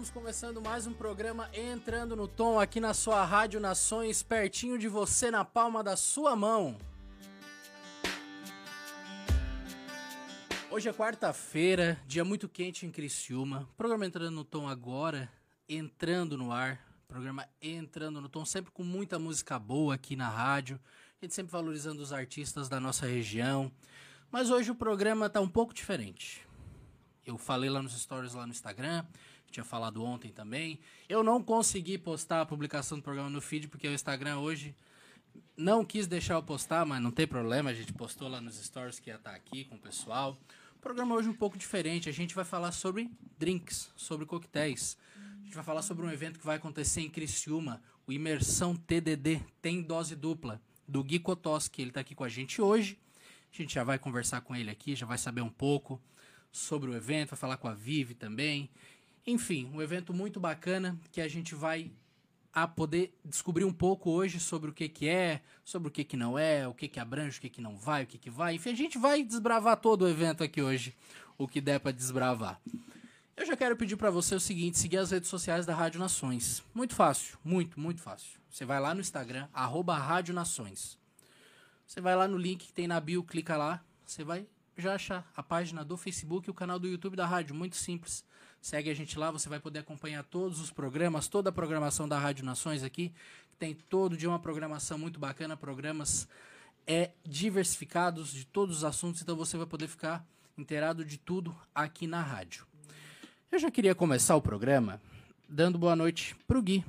Estamos começando mais um programa Entrando no Tom aqui na sua Rádio Nações, pertinho de você, na palma da sua mão. Hoje é quarta-feira, dia muito quente em Criciúma. Programa Entrando no Tom agora, entrando no ar. Programa Entrando no Tom, sempre com muita música boa aqui na rádio. A gente sempre valorizando os artistas da nossa região. Mas hoje o programa tá um pouco diferente. Eu falei lá nos stories lá no Instagram, tinha falado ontem também. Eu não consegui postar a publicação do programa no feed porque o Instagram hoje não quis deixar eu postar, mas não tem problema, a gente postou lá nos stories que ia estar aqui com o pessoal. O programa hoje é um pouco diferente, a gente vai falar sobre drinks, sobre coquetéis. A gente vai falar sobre um evento que vai acontecer em Criciúma, o Imersão TDD, tem dose dupla, do Gui Kotoski. Ele está aqui com a gente hoje. A gente já vai conversar com ele aqui, já vai saber um pouco sobre o evento, vai falar com a Vivi também. Enfim, um evento muito bacana que a gente vai a poder descobrir um pouco hoje sobre o que, que é, sobre o que, que não é, o que, que abrange, o que, que não vai, o que, que vai. Enfim, a gente vai desbravar todo o evento aqui hoje, o que der para desbravar. Eu já quero pedir para você o seguinte, seguir as redes sociais da Rádio Nações. Muito fácil, muito, muito fácil. Você vai lá no Instagram, arroba Rádio Nações. Você vai lá no link que tem na bio, clica lá, você vai já achar a página do Facebook e o canal do YouTube da rádio, muito simples. Segue a gente lá, você vai poder acompanhar todos os programas, toda a programação da Rádio Nações aqui. Tem todo dia uma programação muito bacana, programas é diversificados de todos os assuntos, então você vai poder ficar inteirado de tudo aqui na rádio. Eu já queria começar o programa dando boa noite pro Gui.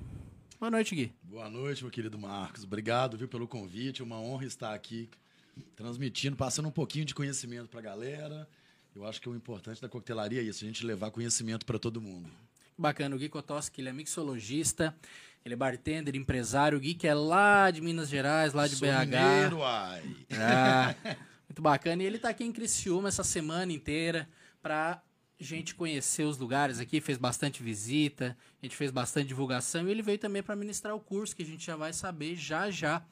Boa noite, Gui. Boa noite, meu querido Marcos. Obrigado viu, pelo convite. Uma honra estar aqui transmitindo, passando um pouquinho de conhecimento para a galera. Eu acho que o importante da coquetelaria é isso, a gente levar conhecimento para todo mundo. Bacana, o Gui Kotoski, ele é mixologista, ele é bartender, empresário. O Gui que é lá de Minas Gerais, lá de Sou BH. mineiro, ai. Ah, muito bacana. E ele tá aqui em Criciúma essa semana inteira pra gente conhecer os lugares aqui, fez bastante visita, a gente fez bastante divulgação e ele veio também para ministrar o curso que a gente já vai saber já já.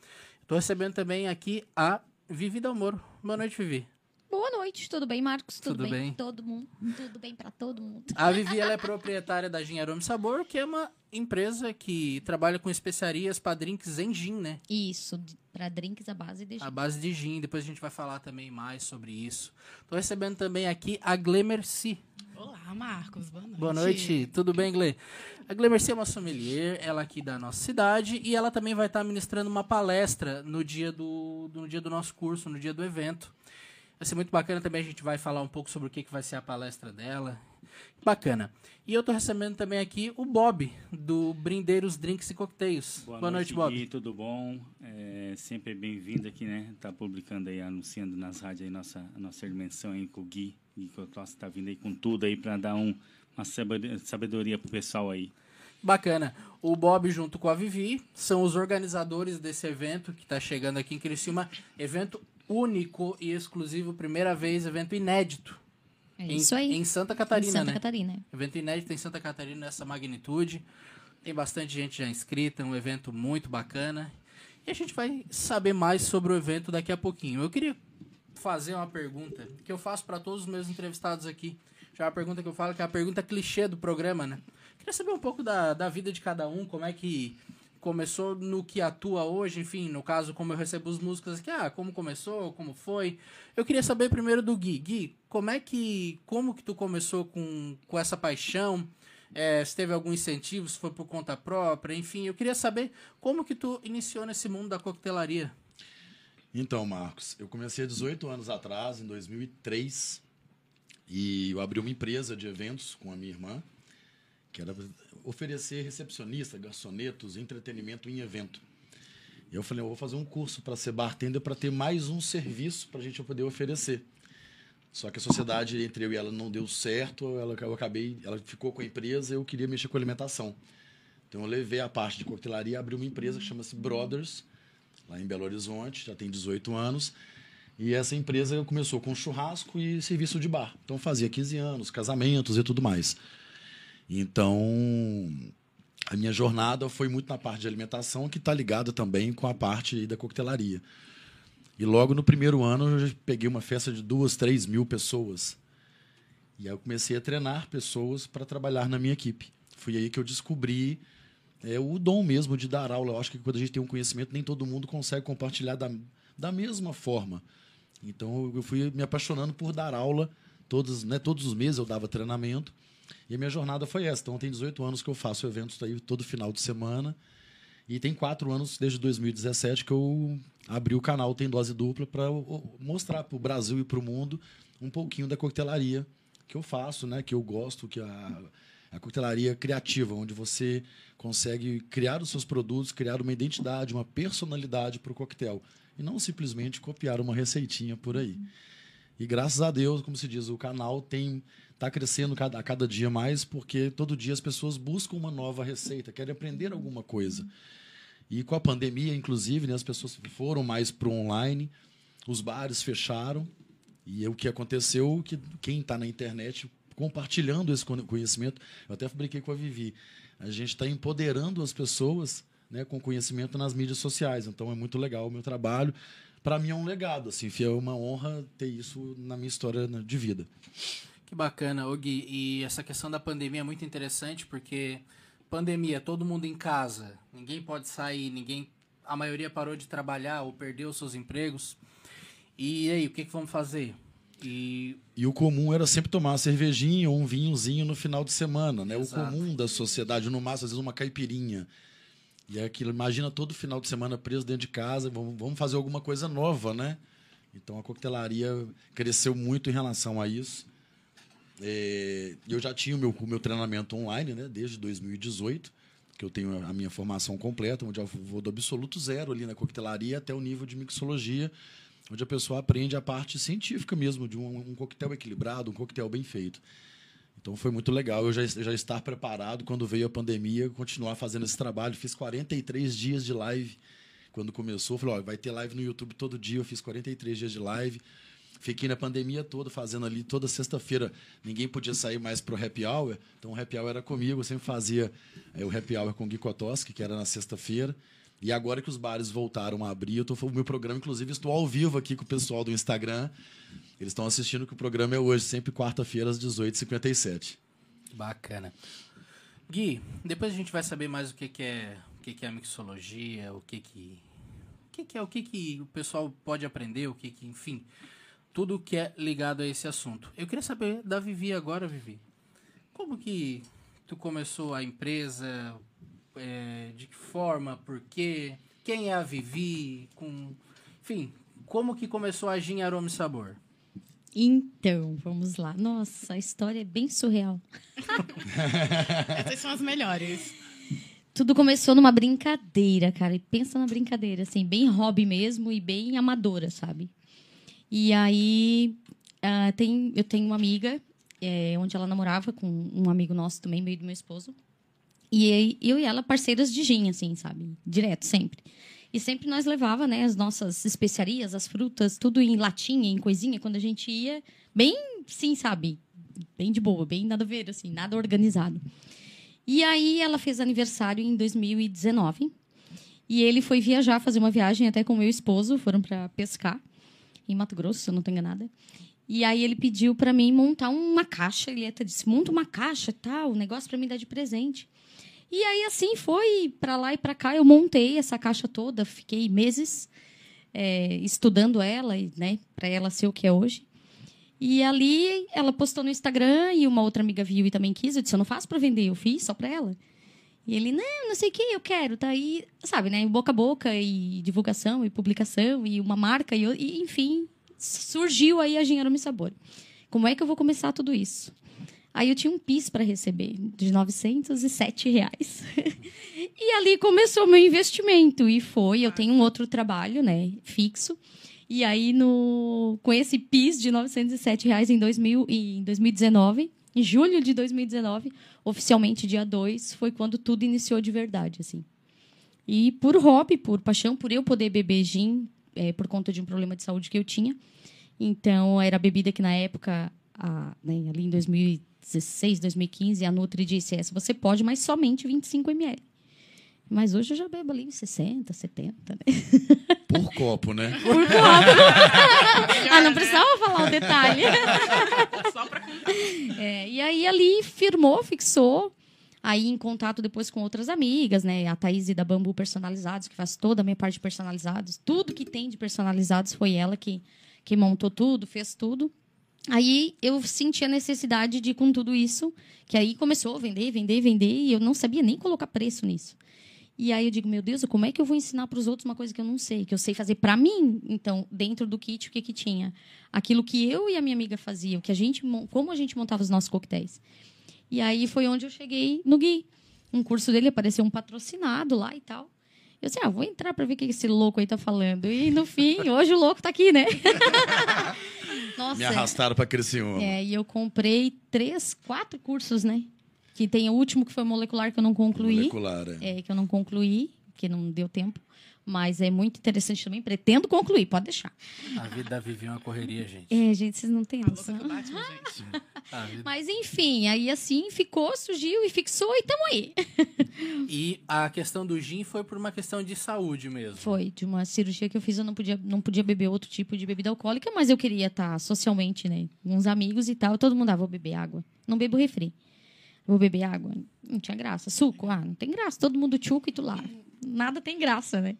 Tô recebendo também aqui a Vivi Dalmoro. Boa noite, Vivi. Boa noite, tudo bem, Marcos? Tudo, Tudo bem? bem. Todo mundo. Tudo bem pra todo mundo. A Vivi ela é proprietária da Gin Aroma e Sabor, que é uma empresa que trabalha com especiarias para drinks em gin, né? Isso, pra drinks à base de A gin. base de gin, depois a gente vai falar também mais sobre isso. Tô recebendo também aqui a Glemercy. Olá, Marcos. Boa noite. Boa noite, tudo bem, Gle? A Glemercy é uma sommelier, ela aqui da nossa cidade, e ela também vai estar ministrando uma palestra no dia do, no dia do nosso curso, no dia do evento. Vai ser muito bacana também, a gente vai falar um pouco sobre o que, que vai ser a palestra dela. Bacana. E eu tô recebendo também aqui o Bob, do Brindeiros Drinks e Coquetéis. Boa, noite, Bob. Gui, tudo bom? É, sempre bem-vindo aqui, né? Tá publicando aí, anunciando nas rádios aí nossa, nossa dimensão aí com o Gui. Gui Cotosse tá vindo aí com tudo aí para dar um, uma sabedoria- sabedoria pro pessoal aí. Bacana. O Bob junto com a Vivi são os organizadores desse evento que está chegando aqui em Criciúma. Evento único e exclusivo, primeira vez, evento inédito. É em, isso aí. Em Santa Catarina, Em Santa né? Catarina. Evento inédito em Santa Catarina nessa magnitude. Tem bastante gente já inscrita, um evento muito bacana. E a gente vai saber mais sobre o evento daqui a pouquinho. Eu queria fazer uma pergunta que eu faço para todos os meus entrevistados aqui. Já é uma pergunta que eu falo que é a pergunta clichê do programa, né? Queria saber um pouco da, da vida de cada um, como é que começou no que atua hoje, enfim, no caso, como eu recebo os músicos aqui, ah, como começou, como foi. Eu queria saber primeiro do Gui. Gui, como é que, como que tu começou com, com essa paixão? É, se teve algum incentivo, se foi por conta própria, enfim, eu queria saber como que tu iniciou nesse mundo da coquetelaria. Então, Marcos, eu comecei há 18 anos atrás, em 2003, e eu abri uma empresa de eventos com a minha irmã, que era oferecer recepcionista, garçonetos, entretenimento em evento. E eu falei, eu vou fazer um curso para ser bartender para ter mais um serviço para a gente poder oferecer. Só que a sociedade entre eu e ela não deu certo, ela, eu acabei, ela ficou com a empresa, eu queria mexer com alimentação. Então eu levei a parte de coquetelaria e abri uma empresa que chama-se Brothers, lá em Belo Horizonte, já tem 18 anos. E essa empresa começou com churrasco e serviço de bar. Então fazia 15 anos, casamentos e tudo mais. Então a minha jornada foi muito na parte de alimentação, que está ligada também com a parte da coquetelaria. E logo no primeiro ano eu peguei uma festa de duas, três mil pessoas. E aí eu comecei a treinar pessoas para trabalhar na minha equipe. Foi aí que eu descobri é, o dom mesmo de dar aula. Eu acho que quando a gente tem um conhecimento, nem todo mundo consegue compartilhar da, da mesma forma. Então eu fui me apaixonando por dar aula. Todos, né, todos os meses eu dava treinamento. E a minha jornada foi essa. Então tem 18 anos que eu faço eventos aí todo final de semana. E tem quatro anos, desde 2017, que eu abri o canal Tem Dose Dupla para mostrar para o Brasil e para o mundo um pouquinho da coquetelaria que eu faço, né? que eu gosto, que a, a coquetelaria criativa, onde você consegue criar os seus produtos, criar uma identidade, uma personalidade para o coquetel. E não simplesmente copiar uma receitinha por aí. E graças a Deus, como se diz, o canal tem está crescendo cada, a cada dia mais, porque todo dia as pessoas buscam uma nova receita, querem aprender alguma coisa. E com a pandemia, inclusive, né, as pessoas foram mais para o online, os bares fecharam, e o que aconteceu que quem está na internet compartilhando esse conhecimento, eu até brinquei com a Vivi, a gente está empoderando as pessoas né, com conhecimento nas mídias sociais. Então é muito legal o meu trabalho. Para mim é um legado, assim, é uma honra ter isso na minha história né, de vida. Que bacana, Gui. E essa questão da pandemia é muito interessante porque pandemia, todo mundo em casa, ninguém pode sair, ninguém, a maioria parou de trabalhar ou perdeu seus empregos. E aí, o que, que vamos fazer? E E o comum era sempre tomar uma cervejinha ou um vinhozinho no final de semana, né? Exato. O comum da sociedade, no máximo, às vezes uma caipirinha. E é aquilo, imagina todo final de semana preso dentro de casa, vamos, vamos fazer alguma coisa nova, né? Então a coquetelaria cresceu muito em relação a isso. É, eu já tinha o meu, o meu treinamento online, né? Desde 2018. que eu tenho a minha formação completa, onde eu vou do absoluto zero ali na coquetelaria até o nível de mixologia, onde a pessoa aprende a parte científica mesmo de um, um coquetel equilibrado, um coquetel bem feito. Então foi muito legal eu já, já estar preparado quando veio a pandemia, continuar fazendo esse trabalho. Fiz 43 dias de live quando começou. Falei, vai ter live no YouTube todo dia. Eu fiz 43 dias de live. Fiquei na pandemia toda fazendo ali toda sexta-feira. Ninguém podia sair mais pro happy hour, então o happy hour era comigo. Eu sempre fazia é, o happy hour com o Gui Kotoski, que era na sexta-feira. E agora que os bares voltaram a abrir, eu tô o meu programa, inclusive, estou ao vivo aqui com o pessoal do Instagram. Eles estão assistindo que o programa é hoje, sempre quarta-feira, às 18h57. Bacana. Gui, depois a gente vai saber mais o que, que é o que, que é a mixologia, o que que o que, que é o que, que o pessoal pode aprender, o que que, enfim, tudo que é ligado a esse assunto. Eu queria saber da Vivi agora, Vivi. Como que tu começou a empresa? É, de que forma? Por quê? Quem é a Vivi? Com, enfim, como que começou a Gin Aroma e Sabor? Então, vamos lá. Nossa, a história é bem surreal. Essas são as melhores. Tudo começou numa brincadeira, cara. E pensa na brincadeira, assim, bem hobby mesmo e bem amadora, sabe? E aí, ah, tem, eu tenho uma amiga, é, onde ela namorava com um amigo nosso também, meio do meu esposo. E eu e ela, parceiras de gin, assim, sabe? Direto, sempre. E sempre nós levava, né, as nossas especiarias, as frutas, tudo em latinha, em coisinha, quando a gente ia, bem, sim, sabe? Bem de boa, bem nada a ver, assim, nada organizado. E aí ela fez aniversário em 2019. E ele foi viajar, fazer uma viagem até com o meu esposo, foram para pescar em Mato Grosso, se eu não estou enganada. E aí ele pediu para mim montar uma caixa, ele até disse: "Monta uma caixa, tal, um negócio para me dar de presente". E aí assim foi para lá e para cá, eu montei essa caixa toda, fiquei meses é, estudando ela, né, para ela ser o que é hoje. E ali ela postou no Instagram e uma outra amiga viu e também quis. Eu disse: Eu não faço para vender, eu fiz só para ela. E ele: Não, não sei o que, eu quero. Tá aí, sabe, né? Boca a boca e divulgação e publicação e uma marca. E, e enfim, surgiu aí a Engenheiro Me Sabor. Como é que eu vou começar tudo isso? Aí eu tinha um PIS para receber de 907 reais. e ali começou meu investimento. E foi, eu tenho um outro trabalho, né, fixo. E aí, no, com esse PIS de 907 reais em, 2000, em 2019, em julho de 2019, oficialmente dia 2, foi quando tudo iniciou de verdade, assim. E por hobby, por paixão, por eu poder beber gin, é, por conta de um problema de saúde que eu tinha. Então, era a bebida que na época, a, né, ali em 2016, 2015, a Nutri disse, essa você pode, mas somente 25 ml. Mas hoje eu já bebo ali 60, 70, né? Por copo, né? Por copo. ah, não precisava falar o detalhe. Só pra contar. É, e aí ali firmou, fixou. Aí em contato depois com outras amigas, né? A Thaís da Bambu Personalizados, que faz toda a minha parte de personalizados. Tudo que tem de personalizados foi ela que, que montou tudo, fez tudo. Aí eu senti a necessidade de, com tudo isso, que aí começou a vender, vender, vender, e eu não sabia nem colocar preço nisso. E aí eu digo, meu Deus, como é que eu vou ensinar para os outros uma coisa que eu não sei, que eu sei fazer para mim? Então, dentro do kit, o que que tinha? Aquilo que eu e a minha amiga faziam, que a gente, como a gente montava os nossos coquetéis. E aí foi onde eu cheguei no Gui. Um curso dele apareceu um patrocinado lá e tal. Eu disse, ah, vou entrar para ver o que esse louco aí tá falando. E no fim, hoje o louco tá aqui, né? Nossa. Me arrastaram para Criciúma. É, e eu comprei três, quatro cursos, né? Que tem o último que foi molecular que eu não concluí. Molecular, é. É, que eu não concluí, que não deu tempo. Mas é muito interessante também. Pretendo concluir, pode deixar. A vida da Vivi é uma correria, gente. É, gente, vocês não têm noção. Batman, gente. Mas enfim, aí assim ficou, surgiu e fixou e tamo aí. E a questão do gin foi por uma questão de saúde mesmo. Foi de uma cirurgia que eu fiz, eu não podia, não podia beber outro tipo de bebida alcoólica, mas eu queria estar socialmente, né? Com uns amigos e tal. Todo mundo, ah, vou beber água. Não bebo refri. Vou beber água. Não tinha graça. Suco? Ah, não tem graça. Todo mundo tchuco e tu lá. Nada tem graça, né?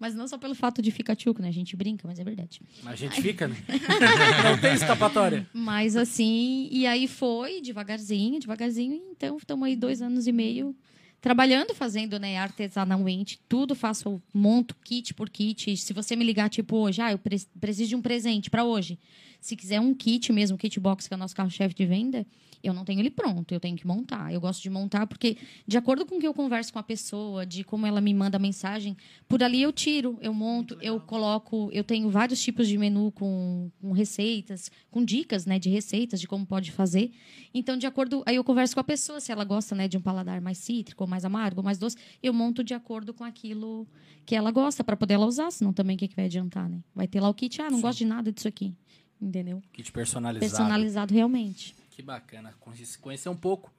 Mas não só pelo fato de ficar tchuco, né? A gente brinca, mas é verdade. Mas a gente fica, né? Não tem escapatória. Mas assim, e aí foi devagarzinho, devagarzinho. Então, estamos aí dois anos e meio trabalhando, fazendo, né, artesanalmente. Tudo faço, monto kit por kit. Se você me ligar, tipo, hoje, ah, eu pre- preciso de um presente para hoje. Se quiser um kit mesmo, kit box, que é o nosso carro-chefe de venda, Eu não tenho ele pronto, eu tenho que montar. Eu gosto de montar porque, de acordo com o que eu converso com a pessoa, de como ela me manda mensagem, por ali eu tiro, eu monto, eu coloco. Eu tenho vários tipos de menu com, com receitas, com dicas né, de receitas, de como pode fazer. Então, de acordo. Aí eu converso com a pessoa, se ela gosta né, de um paladar mais cítrico, ou mais amargo, ou mais doce, eu monto de acordo com aquilo que ela gosta, para poder ela usar, senão também o que, que vai adiantar, né? Vai ter lá o kit, ah, não gosto de nada disso aqui. Entendeu? Kit personalizado. Personalizado realmente. Que bacana. Conhece- Conhecer um pouco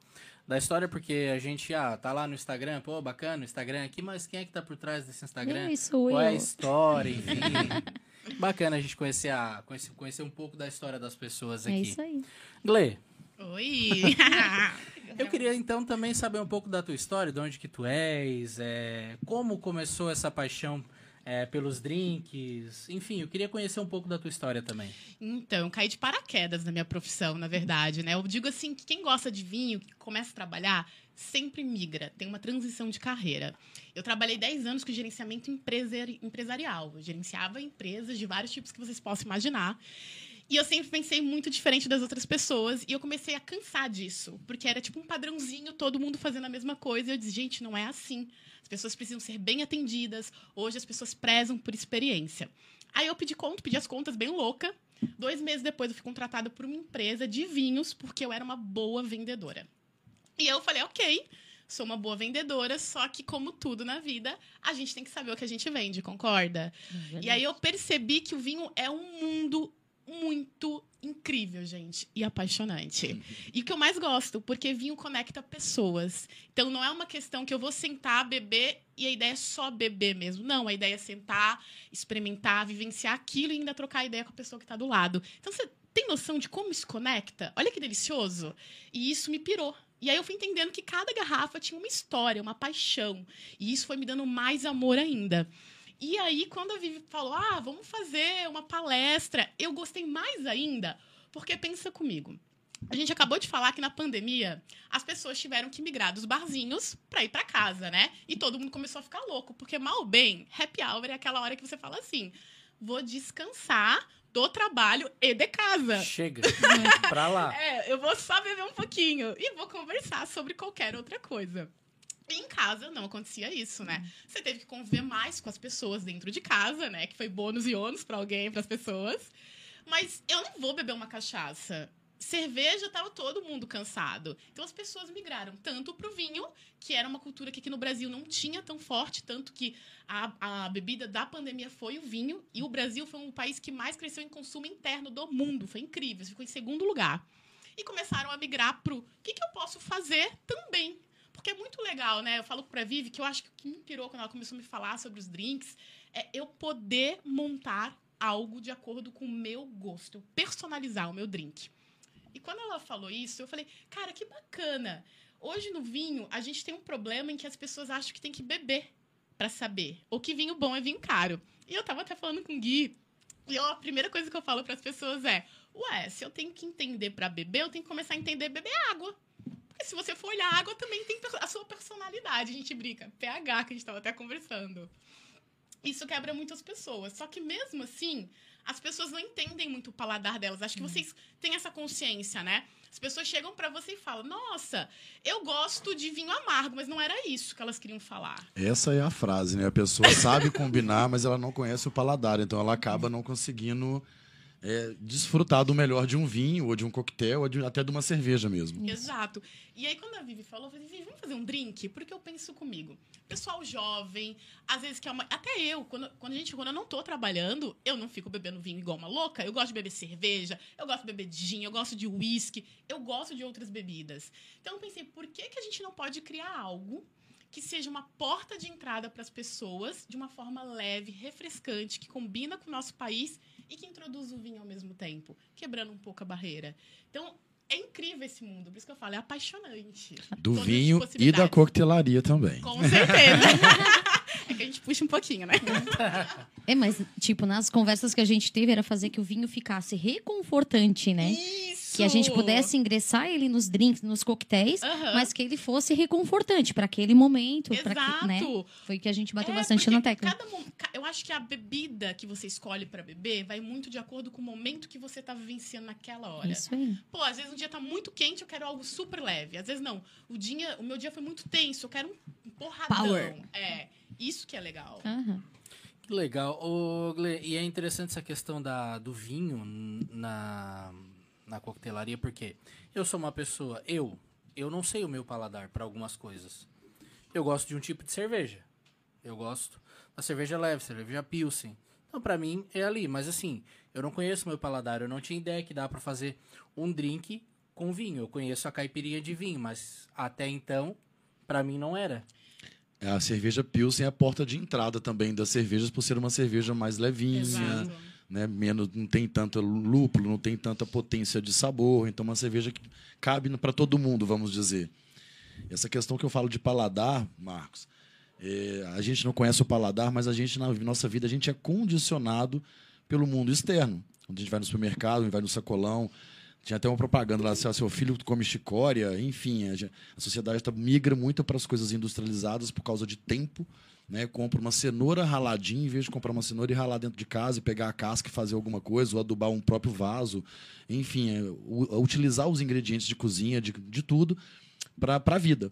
da história, porque a gente ah, tá lá no Instagram, pô, bacana o Instagram aqui, mas quem é que tá por trás desse Instagram? É, sou Qual é a eu. história, enfim. bacana a gente conhecer, a, conhecer, conhecer um pouco da história das pessoas aqui. É isso aí. Glê, Oi! eu queria então também saber um pouco da tua história, de onde que tu és, é, como começou essa paixão é, pelos drinks, enfim, eu queria conhecer um pouco da tua história também. Então, eu caí de paraquedas na minha profissão, na verdade, né? Eu digo assim, que quem gosta de vinho, que começa a trabalhar, sempre migra, tem uma transição de carreira. Eu trabalhei 10 anos com gerenciamento empresari- empresarial. Eu gerenciava empresas de vários tipos que vocês possam imaginar. E eu sempre pensei muito diferente das outras pessoas. E eu comecei a cansar disso. Porque era tipo um padrãozinho, todo mundo fazendo a mesma coisa. E eu disse, gente, não é assim. As pessoas precisam ser bem atendidas. Hoje as pessoas prezam por experiência. Aí eu pedi conta, pedi as contas bem louca. Dois meses depois eu fui contratada por uma empresa de vinhos, porque eu era uma boa vendedora. E eu falei, ok, sou uma boa vendedora, só que como tudo na vida, a gente tem que saber o que a gente vende, concorda? E aí eu percebi que o vinho é um mundo muito incrível, gente, e apaixonante. E o que eu mais gosto, porque vinho conecta pessoas. Então não é uma questão que eu vou sentar, beber e a ideia é só beber mesmo. Não, a ideia é sentar, experimentar, vivenciar aquilo e ainda trocar ideia com a pessoa que está do lado. Então você tem noção de como isso conecta? Olha que delicioso. E isso me pirou. E aí eu fui entendendo que cada garrafa tinha uma história, uma paixão. E isso foi me dando mais amor ainda. E aí, quando a Vivi falou, ah, vamos fazer uma palestra, eu gostei mais ainda, porque pensa comigo. A gente acabou de falar que na pandemia as pessoas tiveram que migrar dos barzinhos para ir para casa, né? E todo mundo começou a ficar louco, porque mal ou bem, happy hour é aquela hora que você fala assim: vou descansar do trabalho e de casa. Chega, pra lá. É, eu vou só beber um pouquinho e vou conversar sobre qualquer outra coisa. Em casa não acontecia isso, né? Você teve que conviver mais com as pessoas dentro de casa, né? Que foi bônus e ônus pra alguém, para as pessoas. Mas eu não vou beber uma cachaça. Cerveja tava todo mundo cansado. Então as pessoas migraram tanto pro vinho, que era uma cultura que aqui no Brasil não tinha tão forte, tanto que a, a bebida da pandemia foi o vinho, e o Brasil foi um país que mais cresceu em consumo interno do mundo. Foi incrível, ficou em segundo lugar. E começaram a migrar pro o que, que eu posso fazer também. Porque é muito legal, né? Eu falo pra Vivi que eu acho que o que me inspirou quando ela começou a me falar sobre os drinks é eu poder montar algo de acordo com o meu gosto, eu personalizar o meu drink. E quando ela falou isso, eu falei, cara, que bacana. Hoje no vinho, a gente tem um problema em que as pessoas acham que tem que beber pra saber. Ou que vinho bom é vinho caro. E eu tava até falando com o Gui, e eu, a primeira coisa que eu falo pras pessoas é: ué, se eu tenho que entender pra beber, eu tenho que começar a entender beber água. Se você for olhar, a água também tem a sua personalidade. A gente brinca, pH, que a gente tava até conversando. Isso quebra muitas pessoas. Só que mesmo assim, as pessoas não entendem muito o paladar delas. Acho que vocês têm essa consciência, né? As pessoas chegam pra você e falam: Nossa, eu gosto de vinho amargo, mas não era isso que elas queriam falar. Essa é a frase, né? A pessoa sabe combinar, mas ela não conhece o paladar. Então ela acaba não conseguindo é, desfrutar do melhor de um vinho, ou de um coquetel, ou de- até de uma cerveja mesmo. Exato. E aí, quando a Vivi falou, eu falei, Vivi, vamos fazer um drink? Porque eu penso comigo. Pessoal jovem, às vezes que é uma. Até eu, quando, quando a gente, quando eu não tô trabalhando, eu não fico bebendo vinho igual uma louca. Eu gosto de beber cerveja, eu gosto de beber gin, eu gosto de whisky, eu gosto de outras bebidas. Então eu pensei, por que, que a gente não pode criar algo que seja uma porta de entrada para as pessoas de uma forma leve, refrescante, que combina com o nosso país e que introduz o vinho ao mesmo tempo, quebrando um pouco a barreira. Então, é incrível esse mundo, por isso que eu falo, é apaixonante. Do Todas as vinho e da coquetelaria também. Com certeza. é que a gente puxa um pouquinho, né? É, mas, tipo, nas conversas que a gente teve, era fazer que o vinho ficasse reconfortante, né? Isso! Isso! Que a gente pudesse ingressar ele nos drinks, nos coquetéis, Aham. mas que ele fosse reconfortante para aquele momento. pra que, né? Exato. Foi que a gente bateu É, bastante na tecla. cada eu acho que a bebida que você escolhe pra beber vai muito de acordo com o momento que você tá vivenciando naquela hora. Isso aí. Pô, às vezes um dia tá muito quente, eu quero algo super leve. Às vezes não. O dia, o meu dia foi muito tenso, eu quero um porradão. Power. É, isso que é legal. Que legal. Ô, Gle, e é interessante essa questão da, do vinho na, na coquetelaria, porque eu sou uma pessoa, eu, eu não sei o meu paladar para algumas coisas. Eu gosto de um tipo de cerveja. Eu gosto da cerveja leve, cerveja pilsen. Então, pra mim, é ali. Mas, assim, eu não conheço meu paladar. Eu não tinha ideia que dá pra fazer um drink com vinho. Eu conheço a caipirinha de vinho, mas até então, pra mim, não era. A cerveja Pilsen é a porta de entrada também das cervejas, por ser uma cerveja mais levinha, Exato. Né? Menos, não tem tanto lúpulo, não tem tanta potência de sabor. Então, uma cerveja que cabe para todo mundo, vamos dizer. Essa questão que eu falo de paladar, Marcos, é, a gente não conhece o paladar, mas a gente, na nossa vida, a gente é condicionado pelo mundo externo. Quando a gente vai no supermercado, vai no sacolão, tinha até uma propaganda lá, seu filho come chicória, enfim, a sociedade tá, migra muito para as coisas industrializadas por causa de tempo. Né? Compra uma cenoura raladinha, em vez de comprar uma cenoura e ralar dentro de casa e pegar a casca e fazer alguma coisa, ou adubar um próprio vaso. Enfim, é, u- utilizar os ingredientes de cozinha, de, de tudo, para a vida.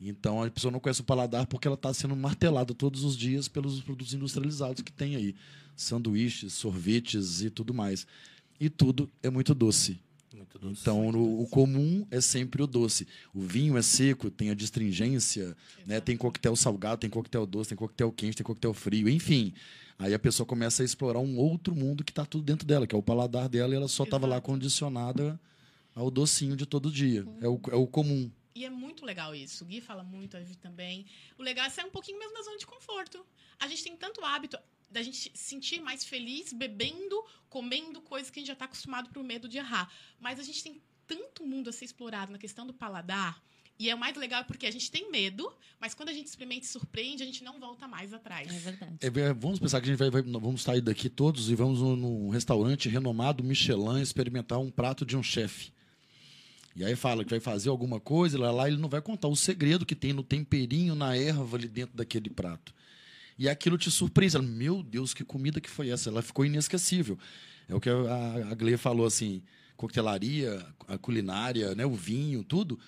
Então a pessoa não conhece o paladar porque ela está sendo martelada todos os dias pelos produtos industrializados que tem aí. Sanduíches, sorvetes e tudo mais. E tudo é muito doce. Muito doce. Então, o, o comum é sempre o doce. O vinho é seco, tem a distringência, né? tem coquetel salgado, tem coquetel doce, tem coquetel quente, tem coquetel frio, enfim. Aí a pessoa começa a explorar um outro mundo que está tudo dentro dela, que é o paladar dela, e ela só estava lá condicionada ao docinho de todo dia. É, o, é o comum. E é muito legal isso. O Gui fala muito, a Vivi também. O legal é sair um pouquinho mesmo da zona de conforto. A gente tem tanto hábito da gente se sentir mais feliz bebendo, comendo coisas que a gente já está acostumado por medo de errar. Mas a gente tem tanto mundo a ser explorado na questão do paladar. E é o mais legal porque a gente tem medo, mas quando a gente experimenta e surpreende, a gente não volta mais atrás. É verdade. É, vamos pensar que a gente vai, vai- vamos sair daqui todos e vamos num restaurante renomado Michelin experimentar um prato de um chefe. E aí fala que vai fazer alguma coisa, lá, lá ele não vai contar o segredo que tem no temperinho, na erva ali dentro daquele prato. E aquilo te surpreende. Meu Deus, que comida que foi essa? Ela ficou inesquecível. É o que a, a Gleia falou assim: coquetelaria, a culinária, né, o vinho, tudo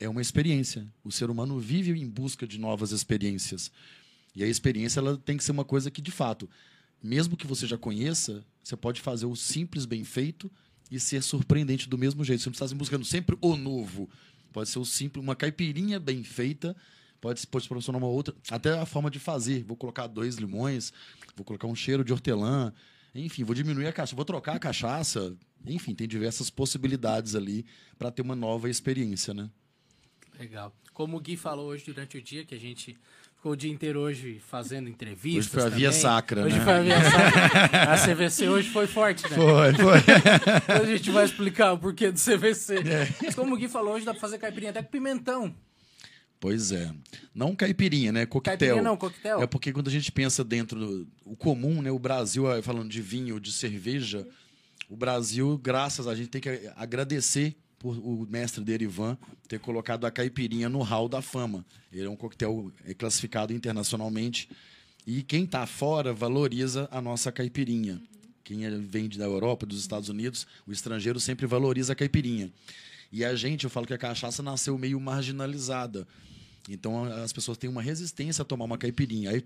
é uma experiência. O ser humano vive em busca de novas experiências. E a experiência ela tem que ser uma coisa que, de fato, mesmo que você já conheça, você pode fazer o simples bem feito e ser surpreendente do mesmo jeito. Você não está buscando sempre o novo. Pode ser o simples, uma caipirinha bem feita, pode, pode se proporcionar uma outra. Até a forma de fazer. Vou colocar dois limões, vou colocar um cheiro de hortelã. Enfim, vou diminuir a cachaça, vou trocar a cachaça. Enfim, tem diversas possibilidades ali para ter uma nova experiência, né? Legal. Como o Gui falou hoje durante o dia, que a gente ficou o dia inteiro hoje fazendo entrevistas. Hoje foi a via também. sacra, Hoje né? foi a via sacra. A CVC hoje foi forte, né? Foi, foi. A gente vai explicar o porquê do CVC. É. Mas como o Gui falou, hoje dá pra fazer caipirinha até com pimentão. Pois é. Não caipirinha, né? Coquetel. Caipirinha não, coquetel. É porque quando a gente pensa dentro do o comum, né? O Brasil, falando de vinho, de cerveja, o Brasil, graças a gente tem que agradecer por o mestre dele, Ivan, ter colocado a caipirinha no hall da fama. Ele é um coquetel é classificado internacionalmente. E quem está fora valoriza a nossa caipirinha. Quem é- vem da Europa, dos Estados Unidos, o estrangeiro sempre valoriza a caipirinha. E a gente, eu falo que a cachaça nasceu meio marginalizada. Então as pessoas têm uma resistência a tomar uma caipirinha. Aí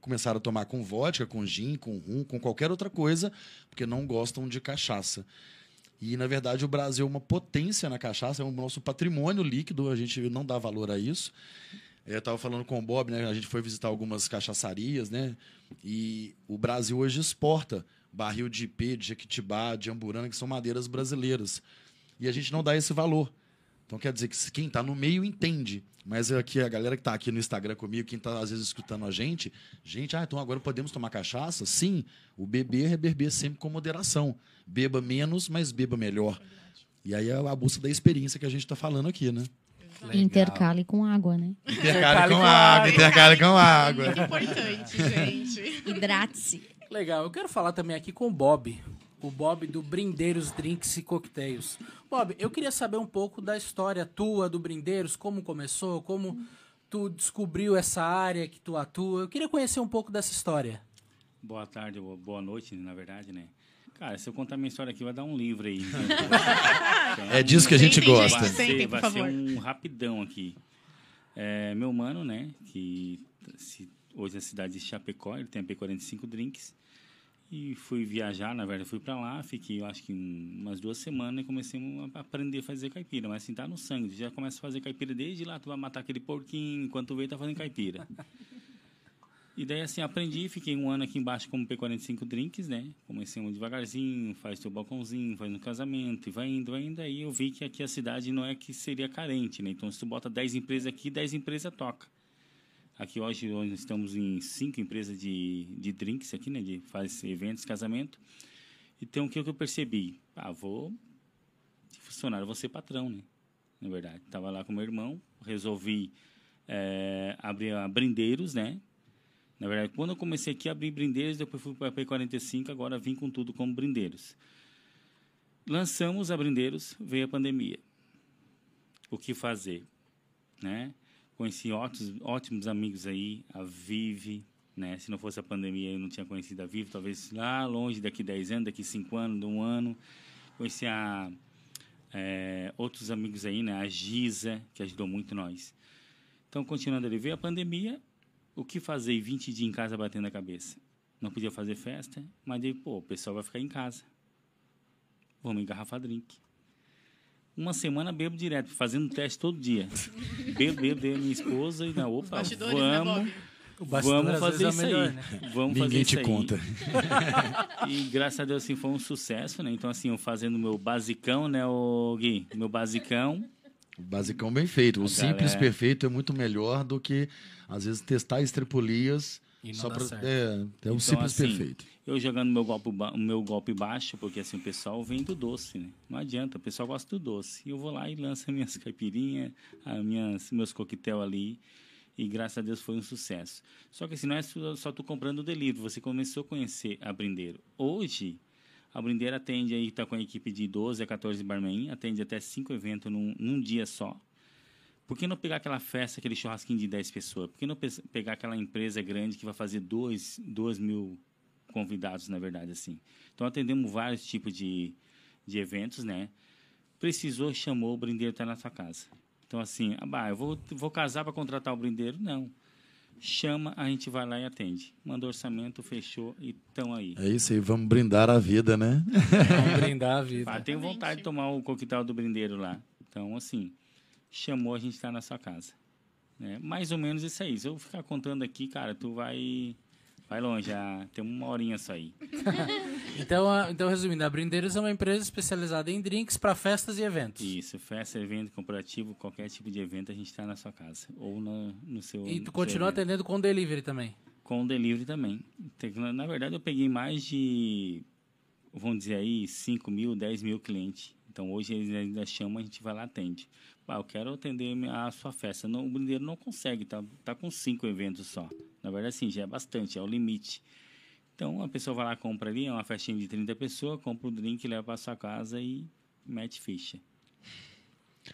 começaram a tomar com vodka, com gin, com rum, com qualquer outra coisa, porque não gostam de cachaça. E, na verdade, o Brasil é uma potência na cachaça, é o nosso patrimônio líquido, a gente não dá valor a isso. Eu estava falando com o Bob, né? A gente foi visitar algumas cachaçarias, né? E o Brasil hoje exporta barril de IP, de Jequitibá, de Amburana, que são madeiras brasileiras. E a gente não dá esse valor. Então quer dizer que quem está no meio entende. Mas aqui a galera que está aqui no Instagram comigo, quem está às vezes escutando a gente, gente, ah, então agora podemos tomar cachaça? Sim, o beber é beber sempre com moderação. Beba menos, mas beba melhor. E aí é a busca da experiência que a gente está falando aqui, né? Legal. Intercale com água, né? Intercale com água, intercale com Muito importante, gente. Hidrate-se. Legal. Eu quero falar também aqui com o Bob. O Bob do Brindeiros Drinks e Coquetéis. Bob, eu queria saber um pouco da história tua do Brindeiros, como começou, como tu descobriu essa área que tu atua. Eu queria conhecer um pouco dessa história. Boa tarde, ou boa noite, na verdade, né? Cara, se eu contar minha história aqui, vai dar um livro aí. É disso que a gente Sentem, gosta. Vai ser, por vai ser um rapidão aqui. É, meu mano, né? Que se- hoje é a cidade de Chapecó, ele tem a P45 Drinks. E fui viajar, na verdade, fui pra lá, fiquei, eu acho que um- umas duas semanas e comecei a aprender a fazer caipira. Mas assim, tá no sangue, já começa a fazer caipira desde lá, tu vai matar aquele porquinho, enquanto vê, tá fazendo caipira. E daí, assim, aprendi, fiquei um ano aqui embaixo como P45 Drinks, né? Comecei devagarzinho, faz teu balcãozinho, faz no casamento, e vai indo, vai indo. Aí eu vi que aqui a cidade não é que seria carente, né? Então, se tu bota 10 empresas aqui, 10 empresas toca. Aqui hoje nós estamos em cinco empresas de, de drinks aqui, né? De faz eventos, casamento. Então, o que eu percebi? Ah, vou de funcionário, vou ser patrão, né? Na verdade, tava lá com meu irmão, resolvi eh, abrir a Brindeiros, né? Na verdade, quando eu comecei aqui a abrir brindeiros, depois fui para a P45, agora vim com tudo como brindeiros. Lançamos a brindeiros, veio a pandemia. O que fazer? Né? Conheci ótimos, ótimos amigos aí, a Vive, né? Se não fosse a pandemia, eu não tinha conhecido a Vive, talvez lá longe, daqui 10 anos, daqui 5 anos, de um ano. Conheci a, eh, outros amigos aí, né? A Giza, que ajudou muito nós. Então, continuando ali, veio a pandemia, o que fazer em 20 dias em casa batendo a cabeça? Não podia fazer festa, mas daí, pô, o pessoal vai ficar em casa. Vamos engarrafar drink. Uma semana bebo direto, fazendo teste todo dia. Bebo, bebo, bebo minha esposa e na opa, Bastidores, né, vamos, vamos fazer vezes, isso é melhor, aí. né? Vamos fazer Ninguém isso te aí. conta. E graças a Deus assim foi um sucesso, né? Então assim, eu fazendo meu basicão, né, o Gui, meu basicão, O basicão bem feito. O A simples galera- perfeito é muito melhor do que, às vezes, testar estripulias E não só dá pra. certo. É, é o Então, simples assim, perfeito. Eu jogando meu golpe, meu golpe baixo, porque assim, o pessoal vem do doce, né? Não adianta, o pessoal gosta do doce. E eu vou lá e lanço minhas caipirinhas, as minhas, meus coquetel ali. E graças a Deus foi um sucesso. Só que assim, não é só, só tu comprando o delivery, você começou a conhecer a Brindeiro. Hoje, a Brindeiro atende aí, tá com a equipe de 12 a 14 barman, atende até 5 eventos num, num dia só. Por que não pegar aquela festa, aquele churrasquinho de 10 pessoas? Por que não pe- pegar aquela empresa grande que vai fazer 2 mil convidados, na verdade, assim? Então, atendemos vários tipos de, de eventos, né? Precisou, chamou, o brindeiro está na sua casa. Então, assim, ah, bah, eu vou, vou casar para contratar o brindeiro? Não. Chama, a gente vai lá e atende. Manda orçamento, fechou e estão aí. É isso aí, vamos brindar a vida, né? Vamos brindar a vida. Ah, tenho vontade de tomar o coquetel do brindeiro lá. Então, assim, chamou, a gente está na sua casa. né? Mais ou menos isso aí. Se eu ficar contando aqui, cara, tu vai, vai longe. Já tem uma horinha só aí. Então, a- então, resumindo, a Brindeiros é uma empresa especializada em drinks para festas e eventos. Isso, festa, evento corporativo, qualquer tipo de evento, a gente está na sua casa. Ou no, no seu. E tu continua atendendo com delivery também. Com delivery também. Na verdade, eu peguei mais de, vamos dizer aí, 5 mil, 10 mil clientes. Então, hoje eles ainda chamam, a gente vai lá e atende. Ah, eu quero atender a sua festa. Não, o brindeiro não consegue, tá, tá com cinco eventos só. Na verdade, assim, já é bastante, é o limite. Então, a pessoa vai lá, compra ali, é uma festinha de 30 pessoas, compra o drink, leva para sua casa e mete ficha.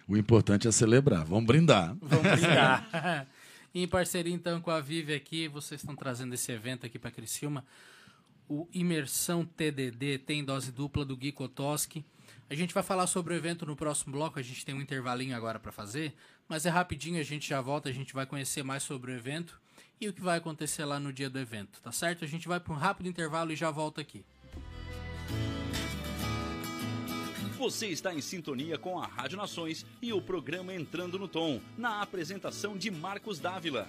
O importante é celebrar. Vamos brindar. Vamos brindar. Em parceria, então, com a Vive aqui, vocês estão trazendo esse evento aqui para Criciúma. O Imersão TDD tem dose dupla do Gui Kotoski. A gente vai falar sobre o evento no próximo bloco, a gente tem um intervalinho agora para fazer, mas é rapidinho, a gente já volta, a gente vai conhecer mais sobre o evento e o que vai acontecer lá no dia do evento, tá certo? A gente vai para um rápido intervalo e já volta aqui. Você está em sintonia com a Rádio Nações e o programa Entrando no Tom, na apresentação de Marcos Dávila.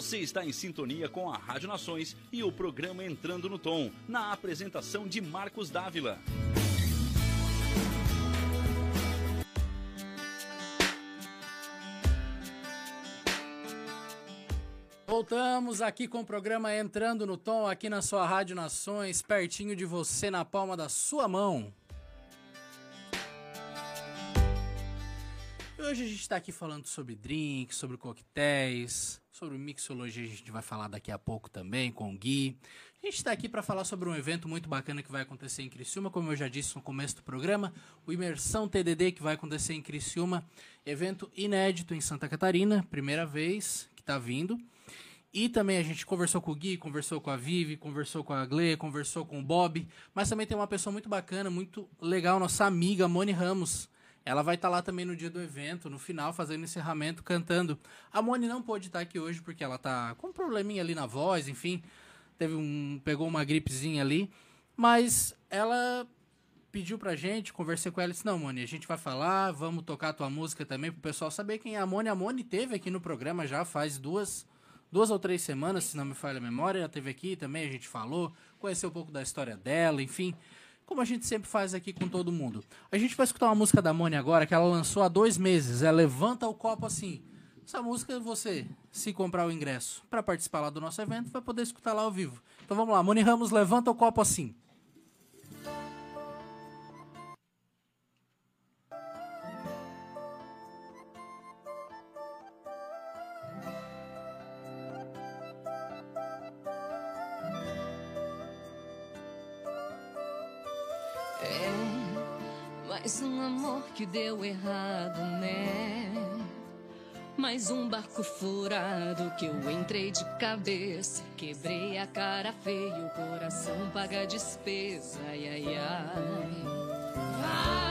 Você está em sintonia com a Rádio Nações e o programa Entrando no Tom, na apresentação de Marcos Dávila. Voltamos aqui com o programa Entrando no Tom, aqui na sua Rádio Nações, pertinho de você, na palma da sua mão. Hoje a gente está aqui falando sobre drinks, sobre coquetéis, sobre mixologia, a gente vai falar daqui a pouco também com o Gui. A gente está aqui para falar sobre um evento muito bacana que vai acontecer em Criciúma, como eu já disse no começo do programa, o Imersão TDD que vai acontecer em Criciúma, evento inédito em Santa Catarina, primeira vez que está vindo. E também a gente conversou com o Gui, conversou com a Vivi, conversou com a Gle, conversou com o Bob. Mas também tem uma pessoa muito bacana, muito legal, nossa amiga Moni Ramos. Ela vai estar lá também no dia do evento, no final, fazendo encerramento, cantando. A Moni não pôde estar aqui hoje porque ela tá com um probleminha ali na voz, enfim. Teve um. pegou uma gripezinha ali. Mas ela pediu pra gente, conversei com ela e disse: Não, Moni, a gente vai falar, vamos tocar a tua música também pro pessoal saber quem é a Moni. A Moni teve aqui no programa já faz duas duas ou três semanas, se não me falha a memória, ela teve aqui também, a gente falou, conheceu um pouco da história dela, enfim, como a gente sempre faz aqui com todo mundo. A gente vai escutar uma música da Mônia agora, que ela lançou há dois meses, é Levanta o Copo Assim. Essa música, você, se comprar o ingresso para participar lá do nosso evento, vai poder escutar lá ao vivo. Então vamos lá, Moni Ramos, Levanta o Copo Assim. Mais um amor que deu errado, né? Mais um barco furado que eu entrei de cabeça. Quebrei a cara feia, o coração paga a despesa. Ai, ai, ai. Vai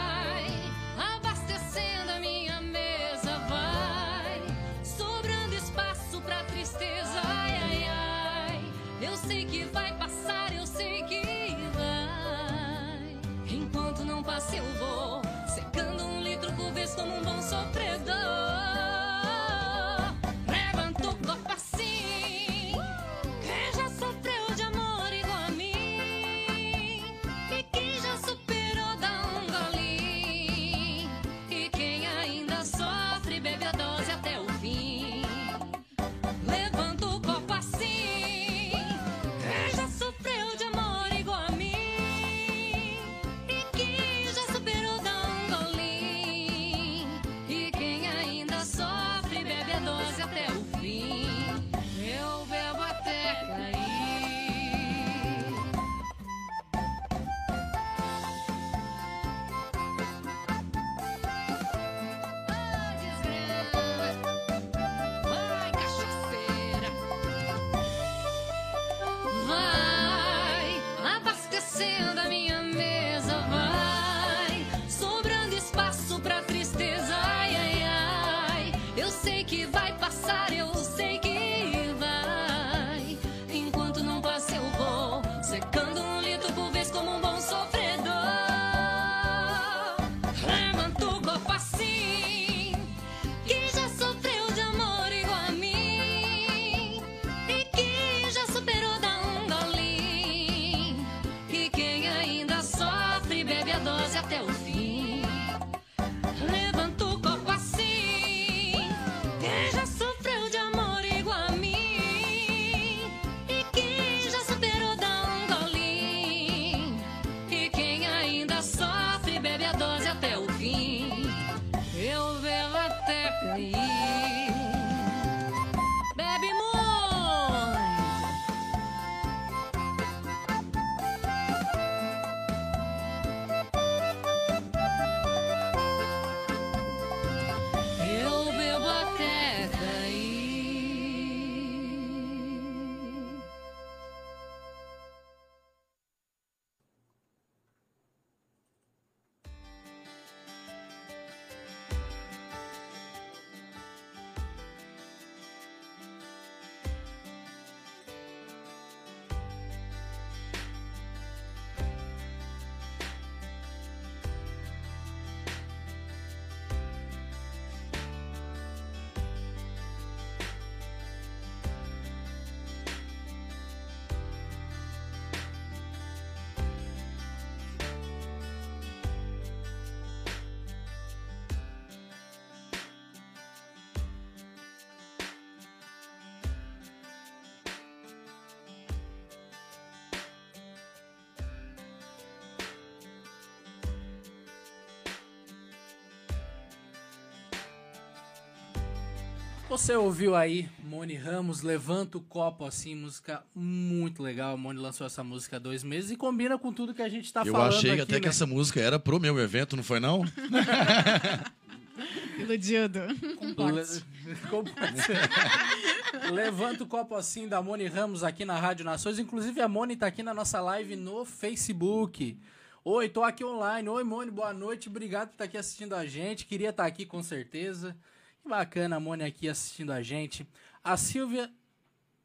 Você ouviu aí Moni Ramos, Levanta o Copo, assim, música muito legal. A Moni lançou essa música há dois meses e combina com tudo que a gente tá Eu falando achei aqui, até né? que essa música era pro meu evento, não foi não? Iludido. Le- pode ser? Levanta o copo assim da Moni Ramos aqui na Rádio Nações. Inclusive, a Moni tá aqui na nossa live no Facebook. Oi, tô aqui online. Oi, Moni, boa noite. Obrigado por estar aqui assistindo a gente. Queria estar aqui com certeza. Bacana a Moni aqui assistindo a gente. A Silvia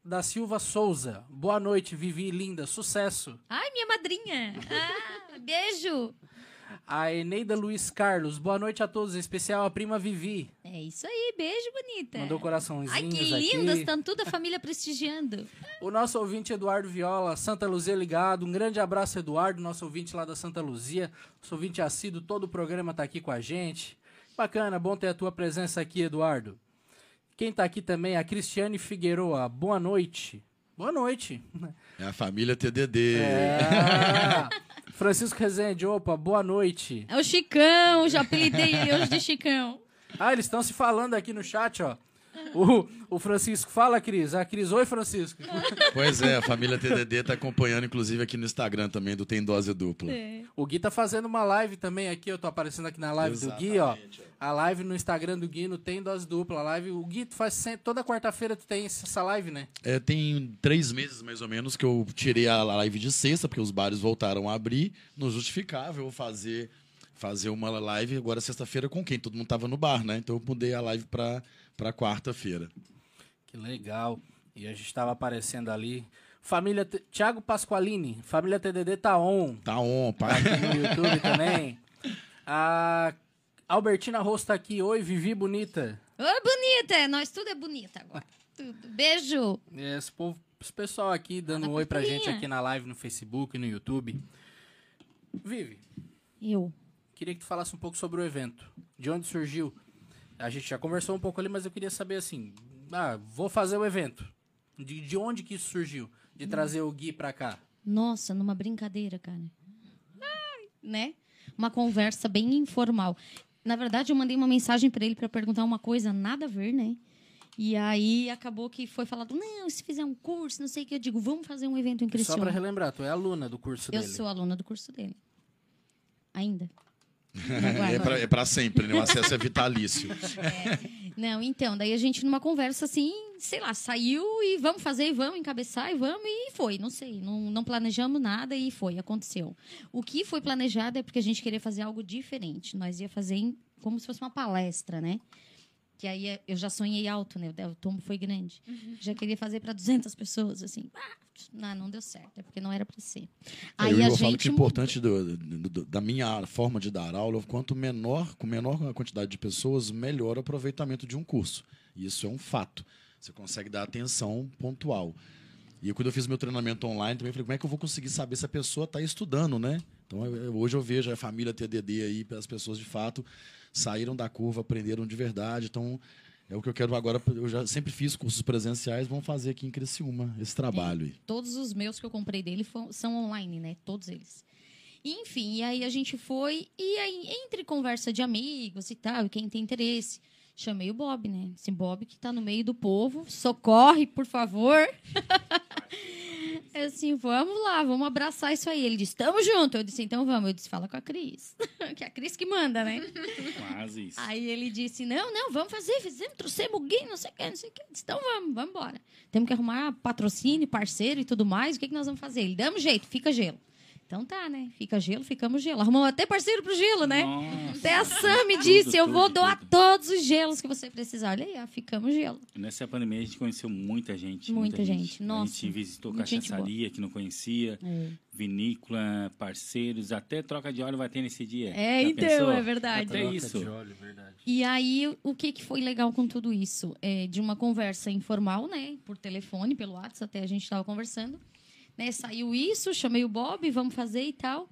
da Silva Souza. Boa noite, Vivi, linda. Sucesso. Ai, minha madrinha. Ah, beijo. A Eneida Luiz Carlos. Boa noite a todos, em especial a prima Vivi. É isso aí, beijo, bonita. Mandou coraçõezinhos Ai, que lindas, estão toda a família prestigiando. O nosso ouvinte Eduardo Viola, Santa Luzia ligado. Um grande abraço, Eduardo, nosso ouvinte lá da Santa Luzia. Nosso ouvinte assíduo, todo o programa tá aqui com a gente. Bacana, bom ter a tua presença aqui, Eduardo. Quem tá aqui também é a Cristiane Figueroa. Boa noite. Boa noite. É a família TDD. É. Francisco Rezende, opa, boa noite. É o Chicão, já apelidei ele hoje de Chicão. Ah, eles estão se falando aqui no chat, ó. O, o Francisco, fala, Cris. A Cris, oi, Francisco. Pois é, a família TDD tá acompanhando, inclusive, aqui no Instagram também, do Tem Dose Dupla. O Gui tá fazendo uma live também aqui, eu tô aparecendo aqui na live do Gui, ó. A live no Instagram do Gui, no Tem Dose Dupla. A live, o Gui, tu faz sempre, toda quarta-feira tu tem essa live, né? É, tem três meses, mais ou menos, que eu tirei a live de sexta, porque os bares voltaram a abrir. Não justificável fazer, fazer uma live agora sexta-feira com quem? Todo mundo tava no bar, né? Então eu mudei a live pra, pra quarta-feira. Que legal. E a gente tava aparecendo ali. Família T- Thiago Pasqualini, família TDD tá on. Tá on, Tá pai. aqui no YouTube também. A Albertina Rosto tá aqui. Oi, Vivi Bonita. Oi, bonita. Nós tudo é bonita agora. Tudo. Beijo. É, Esse, povo, esse pessoal aqui dando um oi pra gente aqui na live, no Facebook, no YouTube. Vivi, Eu. queria que tu falasse um pouco sobre o evento. De onde surgiu? A gente já conversou um pouco ali, mas eu queria saber assim. Ah, vou fazer o evento. De, de onde que isso surgiu? De trazer o Gui pra cá? Nossa, numa brincadeira, cara. Ai, né? Uma conversa bem informal. Na verdade, eu mandei uma mensagem pra ele pra perguntar uma coisa nada a ver, né? E aí acabou que foi falado: "Não, se fizer um curso, não sei o que eu digo, vamos fazer um evento em Só pra Criciúma". relembrar, tu é aluna do curso Eu dele. sou aluna do curso dele. Ainda. É pra, é sempre, né? O acesso é vitalício. Não, então, daí a gente numa conversa assim, sei lá, saiu e vamos fazer, vamos encabeçar e vamos e foi, não sei, não, não planejamos nada e foi, aconteceu. O que foi planejado é porque a gente queria fazer algo diferente. Nós ia fazer em- como se fosse uma palestra, né? Que aí é- eu já sonhei alto, né? O tombo foi grande. Já queria fazer para 200 pessoas, assim. Ah, Não, não deu certo, é porque não era para ser. Aí Aí eu, a falo gente que o importante do- do- do- da minha forma de dar aula, quanto menor, com menor a quantidade de pessoas, melhor o aproveitamento de um curso. Isso é um fato. Você consegue dar atenção pontual. E quando eu fiz meu treinamento online, também falei, como é que eu vou conseguir saber se a pessoa está estudando, né? Então, eu- eu- hoje eu vejo a família TDD aí, as pessoas de fato saíram da curva, aprenderam de verdade. Então, é o que eu quero agora. Eu já sempre fiz cursos presenciais, vamos fazer aqui em Criciúma esse trabalho aí. Todos os meus que eu comprei dele são online, né? Todos eles. Enfim, e aí a gente foi, e aí, entre conversa de amigos e tal, e quem tem interesse, chamei o Bob, né? Esse Bob que tá no meio do povo, socorre, por favor. Eu assim, vamos lá, vamos abraçar isso aí. Ele disse, tamo junto. Eu disse, então vamos. Eu disse, fala com a Cris. que é a Cris que manda, né? Quase isso. Aí ele disse: Não, não, vamos fazer, fizemos, trouxemos o Gui, não sei o que, não sei o que. Eu disse, Então vamos, vamos embora. Temos que arrumar patrocínio, parceiro e tudo mais. O que, que nós vamos fazer? Ele, damos jeito, fica gelo. Então tá, né? Fica gelo, ficamos gelo. Arrumamos até parceiro pro gelo, né? Nossa. Até a Sam me Tudo, disse: Eu tudo, vou doar tudo. todos os gelos que você precisar. Olha aí, ó, ficamos gelo. Nessa pandemia a gente conheceu muita gente. Muita gente, A nossa. gente visitou Muita gente cachaçaria que não conhecia, É, vinícola, parceiros, até troca de óleo vai ter nesse dia. É, Já então, pensou? é verdade. Até Troca isso. de óleo, verdade. E aí, o que, que foi legal com tudo isso? É, de uma conversa informal, né? Por telefone, pelo WhatsApp, até a gente estava conversando. Né? Saiu isso, chamei o Bob, vamos fazer e tal.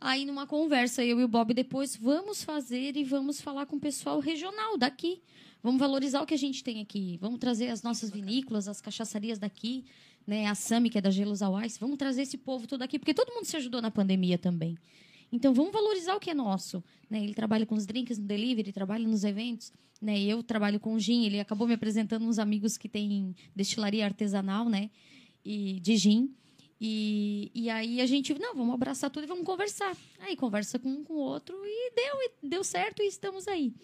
Aí, numa conversa, eu e o Bob depois, vamos fazer e vamos falar com o pessoal regional daqui. Vamos valorizar o que a gente tem aqui. Vamos trazer as nossas vinícolas, as cachaçarias daqui, né? A Sami, que é da Gelos Awais. Vamos trazer esse povo todo aqui, porque todo mundo se ajudou na pandemia também. Então vamos valorizar o que é nosso. Né? Ele trabalha com os drinks no delivery, trabalha nos eventos. Né? Eu trabalho com gin. Ele acabou me apresentando uns amigos que têm destilaria artesanal, né? E de gin. E, e aí a gente, não, vamos abraçar tudo e vamos conversar. Aí conversa com um com o outro e deu, e deu certo e estamos aí.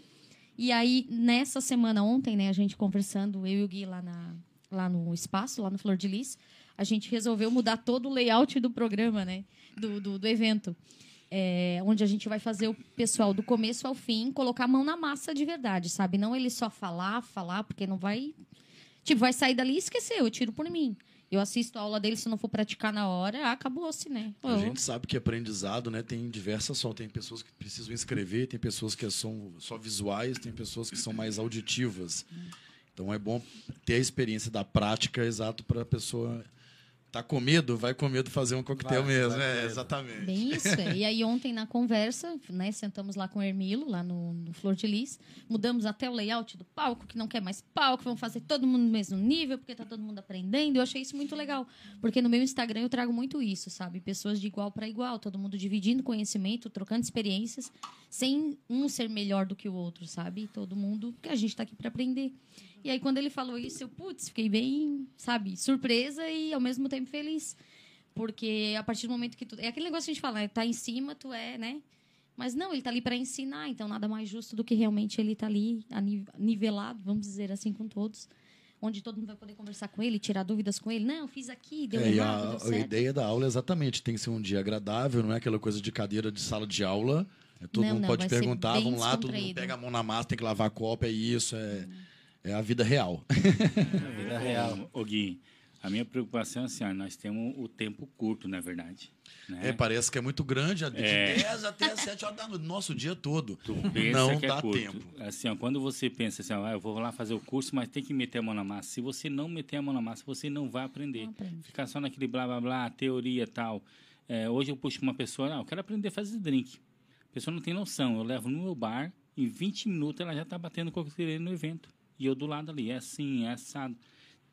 E aí, nessa semana ontem, né, a gente conversando, eu e o Gui lá, na, lá no espaço, lá no Flor de Lis, a gente resolveu mudar todo o layout do programa, né? Do, do, do evento. É, onde a gente vai fazer o pessoal do começo ao fim colocar a mão na massa de verdade, sabe? Não ele só falar, falar, porque não vai. Tipo, vai sair dali e esqueceu, eu tiro por mim. Eu assisto a aula dele, se não for praticar na hora, acabou-se, né? A gente sabe que aprendizado né, tem diversas só. Tem pessoas que precisam escrever, tem pessoas que são só visuais, tem pessoas que são mais auditivas. Então é bom ter a experiência da prática exato para a pessoa tá com medo, vai com medo fazer um coquetel Vai, mesmo. vai É, exatamente. Bem isso. é. E aí ontem na conversa, né, sentamos lá com o Hermilo, lá no, no Flor de Lis, mudamos até o layout do palco, que não quer mais palco, vamos fazer todo mundo no mesmo nível, porque tá todo mundo aprendendo. Eu achei isso muito legal, porque no meu Instagram eu trago muito isso, sabe? Pessoas de igual para igual, todo mundo dividindo conhecimento, trocando experiências, sem um ser melhor do que o outro, sabe? Todo mundo, porque a gente tá aqui para aprender. E aí quando ele falou isso, eu, putz, fiquei bem, sabe, surpresa e ao mesmo tempo feliz. Porque a partir do momento que tu. É aquele negócio que a gente fala, né? tá em cima, tu é, né? Mas não, ele tá ali para ensinar, então nada mais justo do que realmente ele tá ali nivelado, vamos dizer assim, com todos. Onde todo mundo vai poder conversar com ele, tirar dúvidas com ele. Não, fiz aqui, deu É, errado, a, deu a ideia da aula é exatamente, tem que ser um dia agradável, não é aquela coisa de cadeira de sala de aula. É, todo Não, mundo não, pode perguntar, vamos lá, todo mundo pega a mão na massa, tem que lavar a copa, é isso, é, é a vida real. Vida real. Ô, Gui, a minha preocupação é assim, ó, nós temos o tempo curto, na verdade. Né? É, parece que é muito grande, de É. 10 até as 7 horas da noite, nosso dia todo. Tu pensa não que dá é curto. tempo. Assim, ó, quando você pensa assim, ó, ah, eu vou lá fazer o curso, mas tem que meter a mão na massa. Se você não meter a mão na massa, você não vai aprender. Não. Ficar só naquele blá blá blá, teoria e tal. É, hoje eu puxo uma pessoa, não, eu quero aprender a fazer drink. A pessoa não tem noção. Eu levo no meu bar, em 20 minutos ela já está batendo coqueteleiro no evento. E eu do lado ali, é assim, é assado.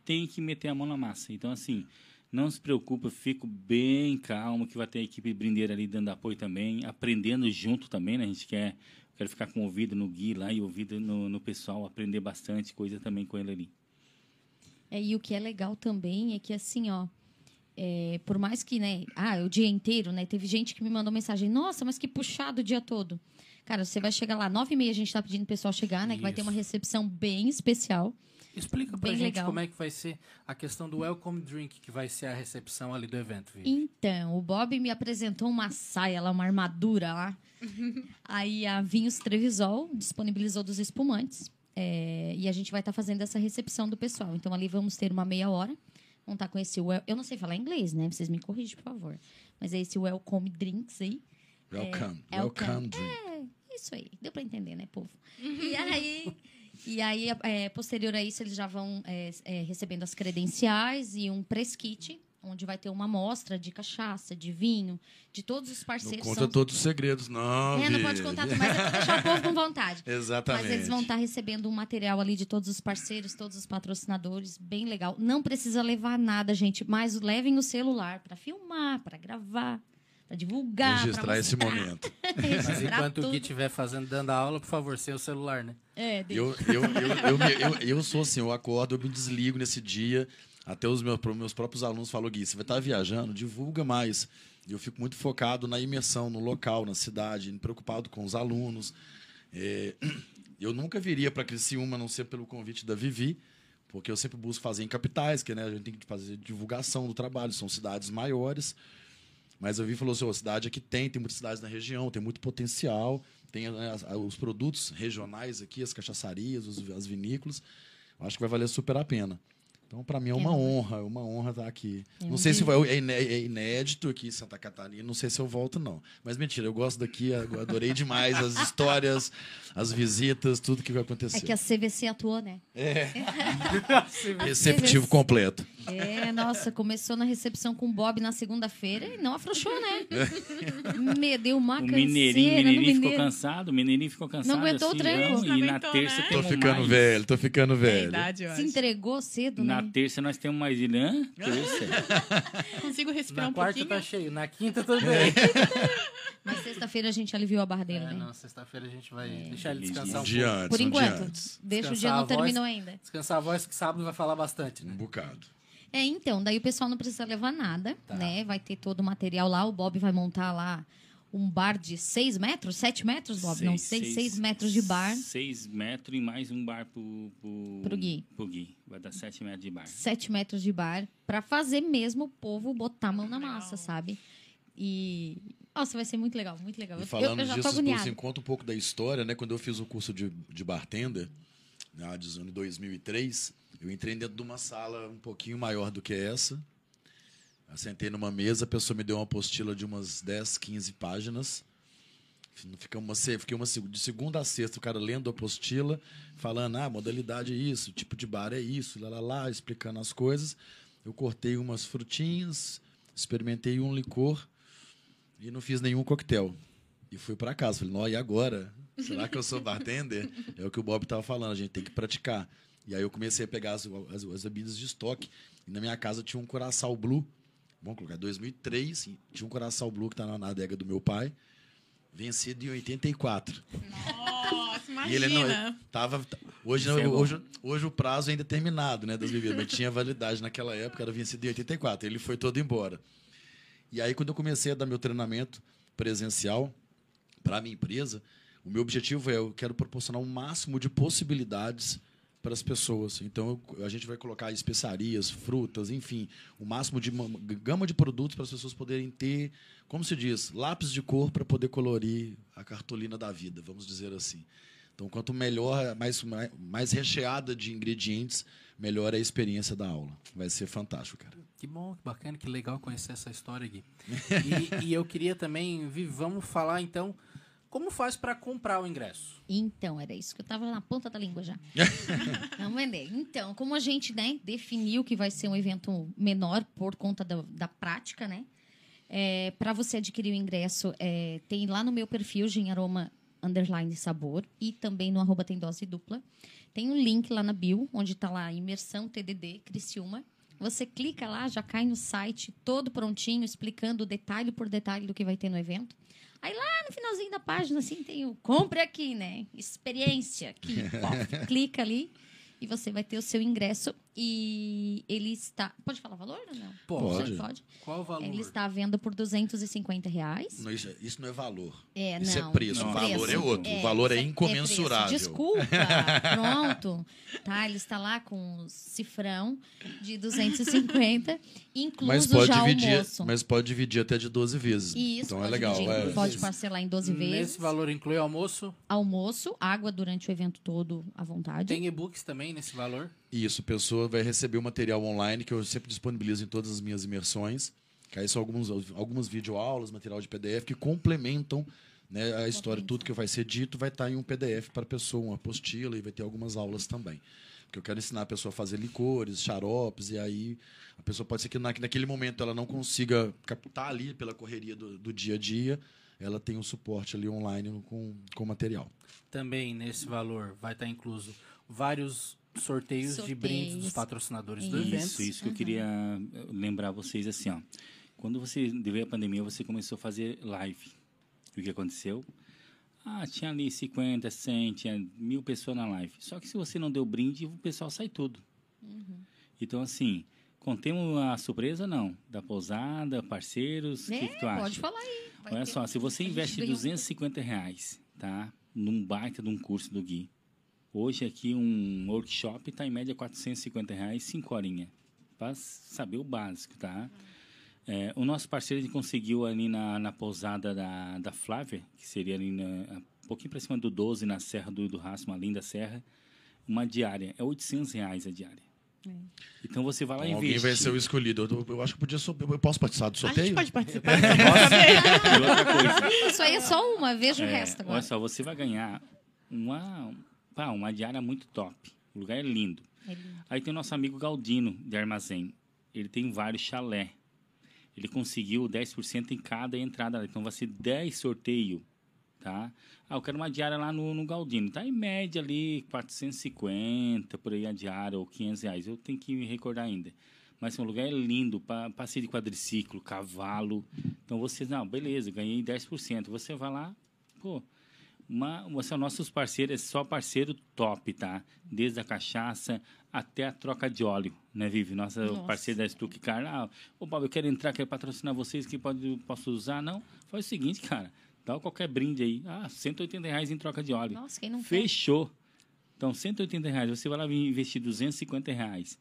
Tem que meter a mão na massa. Então, assim, não se preocupe, eu fico bem calmo, que vai ter a equipe brindeira ali dando apoio também, aprendendo junto também, né? A gente quer, quero ficar com o ouvido no Gui lá e ouvido no, no pessoal, aprender bastante coisa também com ele ali. É, e o que é legal também é que, assim, ó, é, por mais que, né, ah, o dia inteiro, né, teve gente que me mandou mensagem, nossa, mas que puxado o dia todo. Cara, você vai chegar lá, nove e meia a gente tá pedindo o pessoal chegar, né, que vai ter uma Isso. recepção bem especial. Explica pra Bem gente legal. como é que vai ser a questão do welcome drink, que vai ser a recepção ali do evento, Vivi. Então, o Bob me apresentou uma saia lá, uma armadura lá. Aí a Vinhos Trevisol disponibilizou dos espumantes. é, e a gente vai estar fazendo essa recepção do pessoal. Então, ali vamos ter uma meia hora. Vamos estar com esse... wel- Eu não sei falar inglês, né? Vocês me corrigem, por favor. Mas é esse welcome drinks aí. Welcome, É, welcome drink. Isso aí. Deu pra entender, né, povo? E aí, e aí é, posterior a isso, eles já vão é, é, recebendo as credenciais e um press kit, onde vai ter uma amostra de cachaça, de vinho, de todos os Não parceiros. conta São- todos os segredos, não. É, não pode contar tudo, mas é pra deixar o povo com vontade. Exatamente. Mas eles vão estar recebendo um material ali de todos os parceiros, todos os patrocinadores, bem legal. Não precisa levar nada, gente, mas levem o celular para filmar, para gravar, para divulgar, pra Registrar esse mostrar. momento. Mas enquanto o Gui tudo. estiver fazendo, dando a aula, por favor, seu celular, né? É, deixa. Eu, eu, eu, eu, eu, eu sou assim, eu acordo, eu me desligo nesse dia. Até os meus, meus próprios alunos falam, Gui, você vai estar viajando, divulga mais. E eu fico muito focado na imersão, no local, na cidade, preocupado com os alunos. É, eu nunca viria para Criciúma, a não ser pelo convite da Vivi, porque eu sempre busco fazer em capitais, que né, a gente tem que fazer divulgação do trabalho, são cidades maiores. Mas eu vi e falou assim, "Ô, cidade aqui tem, tem muitas cidades na região, tem muito potencial, tem né, as- os produtos regionais aqui, as cachaçarias, os- as vinícolas. Eu acho que vai valer super a pena. Então, para mim é uma É, honra, é uma honra estar aqui. É não sei se vai, é iné- é inédito aqui em Santa Catarina, não sei se eu volto, não. Mas mentira, eu gosto daqui, eu adorei demais as histórias, as visitas, tudo que vai acontecer. É que a CVC atuou, né? Receptivo completo. É, nossa, começou na recepção com o Bob na segunda-feira e não afrouxou, né? Me deu uma O canseira mineirinho, no mineirinho ficou mineiro. cansado, o mineirinho ficou cansado. aguentou o assim, tranco. não, Não e na aguentou, terça né? Tô ficando mais. velho, tô ficando É velho. idade, Se acho. entregou cedo, Na né? terça nós temos mais ele. Hã? Terça? Consigo respirar Na um quarta pouquinho? tá cheio, na quinta também. Mas sexta-feira a gente aliviou a barra dele, É, né? não, sexta-feira a gente vai deixar ele descansar Um um dia pouco. antes, Por um dia enquanto. antes. Deixa o Descansar dia não terminou ainda. Descansar a voz que sábado vai falar bastante, Um né? bocado. É, então, daí o pessoal não precisa levar nada, Tá. né? Vai ter todo o material lá. O Bob vai montar lá um bar de 6 metros, 7 metros, Bob? não, 6, 6 metros de bar. 6 metros e mais um bar pro, pro, Pro Gui. pro Gui. Vai dar 7 metros de bar. 7 metros de bar, pra fazer mesmo o povo botar a mão na massa, sabe? E. Nossa, vai ser muito legal, muito legal. E Eu- falando eu, eu disso, assim, conta um pouco da história, né? Quando eu fiz o curso de, de bartender, na em 2003, eu entrei dentro de uma sala um pouquinho maior do que essa. Eu sentei numa mesa, a pessoa me deu uma apostila de umas 10, 15 páginas. Fiquei uma, fiquei uma, de segunda a sexta, o cara lendo a apostila, falando, ah, modalidade é isso, tipo de bar é isso, lá, lá, lá, explicando as coisas. Eu cortei umas frutinhas, experimentei um licor e não fiz nenhum coquetel. E fui para casa. Falei, não, e agora? Será que eu sou bartender? É o que o Bob estava falando, a gente tem que praticar. E aí eu comecei a pegar as, as, as bebidas de estoque. E na minha casa tinha um Curaçao Blue. Vamos colocar 2003. e Tinha um Curaçao Blue que tá na, na adega do meu pai. Vencido em 84. Nossa, E ele não, imagina. tava, hoje, não, é hoje, hoje o prazo ainda é terminado, né, das bebidas, mas tinha validade naquela época, era vencido em 84. Ele foi todo embora. E aí, quando eu comecei a dar meu treinamento presencial para a minha empresa, o meu objetivo é eu quero proporcionar o máximo de possibilidades para as pessoas. Então, a gente vai colocar especiarias, frutas, enfim, o máximo de ma- gama de produtos para as pessoas poderem ter, como se diz, lápis de cor para poder colorir a cartolina da vida, vamos dizer assim. Então, quanto melhor, mais, mais, recheada de ingredientes, melhor é a experiência da aula. Vai ser fantástico, cara. Que bom, que bacana, que legal conhecer essa história aqui. E, e eu queria também, vamos falar então, como faz para comprar o ingresso? Então, era isso que eu tava na ponta da língua já. Vamos vender. Então, como a gente né, definiu que vai ser um evento menor por conta da, da prática, né? para você adquirir o ingresso, é, tem lá no meu perfil, Genaroma Underline Sabor, e também no arroba tem dose dupla. Tem um link lá na bio, onde está lá Imersão TDD Criciúma. Você clica lá, já cai no site todo prontinho, explicando detalhe por detalhe do que vai ter no evento. Aí lá no finalzinho da página, assim, tem o compre aqui, né? Experiência aqui. Clica ali e você vai ter o seu ingresso. E ele está. Pode falar o valor ou não? Pode. Pode. Qual o valor? Ele está à venda por 250 reais. Não, isso, isso não é valor. É, Isso não. é preço. Não, o valor preço. é outro. o valor é, incomensurável. preço. Desculpa, pronto. Tá, ele está lá com o cifrão de 250, incluso Mas pode, já dividir, almoço. mas pode dividir até de 12 vezes. Isso, então é legal. dividir, é. Pode parcelar em 12 vezes. Nesse valor inclui almoço? Almoço, água durante o evento todo à vontade. Tem e-books também nesse valor? Isso, a pessoa vai receber o material online que eu sempre disponibilizo em todas as minhas imersões. Que aí são alguns, algumas videoaulas, material de PDF que complementam né, a história, tudo que vai ser dito vai estar em um PDF para a pessoa, uma apostila e vai ter algumas aulas também. Porque eu quero ensinar a pessoa a fazer licores, xaropes, e aí a pessoa pode ser que na- naquele momento ela não consiga captar ali pela correria do, do dia a dia, ela tem um suporte ali online com, com material. Também nesse valor vai estar incluso vários sorteios, de Sorteios. brindes dos patrocinadores do Isso. evento. Isso, isso que eu queria eh, lembrar vocês assim, ó. Quando você devido à pandemia, você começou a fazer live. O que aconteceu? Ah, tinha ali 50, 100, tinha mil pessoas na live. Só que se você não deu brinde, o pessoal sai tudo. Então, assim, contemos a surpresa, não? Da pousada, parceiros, o É, que, que tu acha? pode falar aí. Vai Olha só, um- se você a investe ganhou- 250 reais, tá? Num baita de um curso do Gui. Hoje aqui um workshop está em média 450 reais, 5 horinhas. Para saber o básico, tá? É, o nosso parceiro ele conseguiu ali na, na pousada da, da Flávia, que seria ali na, um pouquinho para cima do 12, na Serra do, do Rastro, uma linda serra, uma diária. É 800 reais a diária. Então você vai lá Então, e alguém vai ser o escolhido. Eu, eu acho que podia so- eu posso participar do A sorteio? gente pode participar. Coisa, Isso aí é só uma, veja o É, resto agora. Olha só, você vai ganhar uma, pá, uma diária muito top. O lugar é lindo. É lindo. Aí tem o nosso amigo Galdino, de Armazém. ele tem vários chalé. Ele conseguiu 10% em cada entrada. Então vai ser 10 sorteio, tá? Ah, eu quero uma diária lá no, no Galdino. Tá em média ali 450 por aí a diária ou 500 reais. Eu tenho que me recordar ainda. Mas assim, o lugar é lindo, pa- passeio de quadriciclo, cavalo. Então você, não, beleza, ganhei 10%. Você vai lá, pô, uma, você é nossos parceiros, é só parceiro top, tá? Desde a cachaça até a troca de óleo, né, Vivi? Nossa, Nossa. parceira da Stuck Car. Ah, ô, Bob, eu quero entrar, quero patrocinar vocês, que pode, posso usar? Não, faz o seguinte, cara, dá qualquer brinde aí. Ah, 180 reais em troca de óleo. Nossa, quem não quer? Fechou. Então, 180 reais, você vai lá investir 250 reais.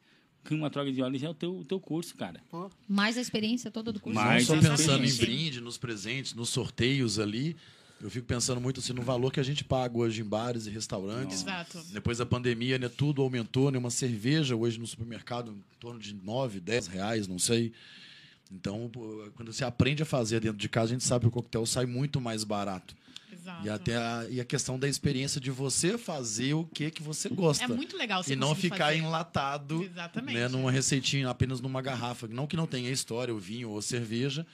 Com uma troca de óleo já é o teu, o teu curso, cara. Mais a experiência toda do curso. Mais Não só pensando em brinde, nos presentes, nos sorteios ali. Eu fico pensando muito assim no valor que a gente paga hoje em bares e restaurantes. Exato. Depois da pandemia, né, tudo aumentou, né? Uma cerveja hoje no supermercado em torno de 9, 10 reais, não sei. Então, quando você aprende a fazer dentro de casa, a gente sabe que o coquetel sai muito mais barato. Exato. E até a, e a questão da experiência de você fazer o que que você gosta. É muito legal você E não ficar fazer. enlatado Exatamente. né, numa receitinha, apenas numa garrafa. Não que não tenha história, o vinho ou cerveja,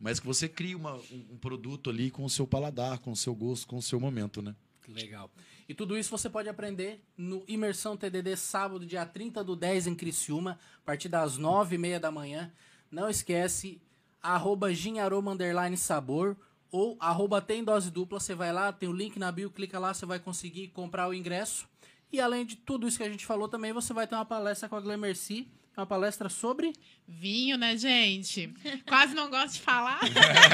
mas que você crie uma- um, um produto ali com o seu paladar, com o seu gosto, com o seu momento, né? Legal. E tudo isso você pode aprender no Imersão TDD, sábado, dia 30 do 10, em Criciúma, a partir das 9h30 da manhã. Não esquece, arroba sabor, ou arroba tem dose dupla, você vai lá, tem o link na bio, clica lá, você vai conseguir comprar o ingresso. E além de tudo isso que a gente falou também, você vai ter uma palestra com a Glemercy, uma palestra sobre... Vinho, né, gente? Quase não gosto de falar.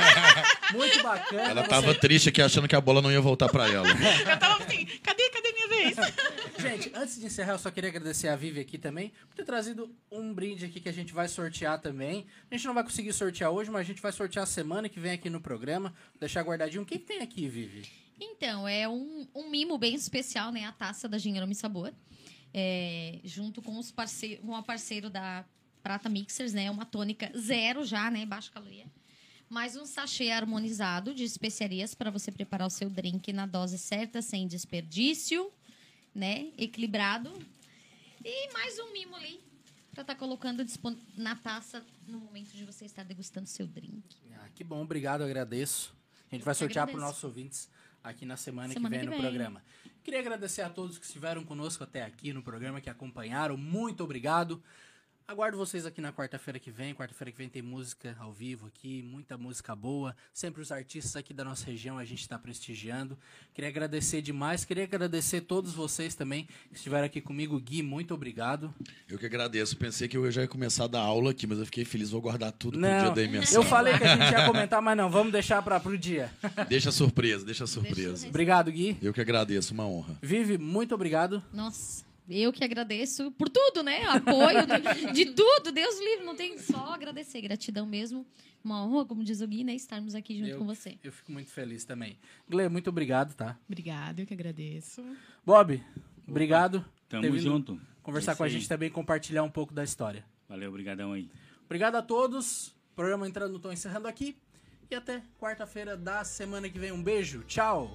Muito bacana. Ela você- tava triste aqui achando que a bola não ia voltar para ela. Eu tava assim, cadê, cadê minha vez? Gente, antes de encerrar, eu só queria agradecer a Vivi aqui também por ter trazido um brinde aqui que a gente vai sortear também. A gente não vai conseguir sortear hoje, mas a gente vai sortear semana que vem aqui no programa. Vou deixar guardadinho. O que, que tem aqui, Vivi? Então, é um, um mimo bem especial, né? A taça da Gingrama Sabor. É, junto com, os parce com a parceiro da Prata Mixers, né? Uma tônica zero já, né? Baixa caloria. Mais um sachê harmonizado de especiarias para você preparar o seu drink na dose certa, sem desperdício, né? Equilibrado. E mais um mimo ali para estar colocando dispon- na taça no momento de você estar degustando seu drink. Ah, que bom, obrigado, agradeço. A gente vai sortear para os nossos ouvintes aqui na semana, Semana que vem que no vem. programa. Queria agradecer a todos que estiveram conosco até aqui no programa, que acompanharam. Muito obrigado. Aguardo vocês aqui na quarta-feira que vem. Quarta-feira que vem tem música ao vivo aqui, muita música boa. Sempre os artistas aqui da nossa região a gente está prestigiando. Queria agradecer demais. Queria agradecer todos vocês também que estiveram aqui comigo. Gui, muito obrigado. Eu que agradeço. Pensei que eu já ia começar a dar aula aqui, mas eu fiquei feliz. Vou guardar tudo pro Não, dia da imersão. eu falei que a gente ia comentar, mas não, vamos deixar para pro dia. Deixa a surpresa, deixa a surpresa. Obrigado, Gui. Eu que agradeço, uma honra. Vivi, muito obrigado. Nossa, eu que agradeço por tudo, né? Apoio de, de tudo, Deus livre, não tem só agradecer, gratidão mesmo. Uma honra, como diz o Gui, né? Estarmos aqui junto Eu- com você. Eu fico muito feliz também. Gle, muito obrigado, tá? Obrigada, eu que agradeço. Bob, obrigado. Tamo junto. Conversar É com a gente aí. também, compartilhar um pouco da história. Valeu, obrigadão aí. Obrigado a todos. Programa entrando no tom encerrando aqui. E até quarta-feira da semana que vem. Um beijo. Tchau.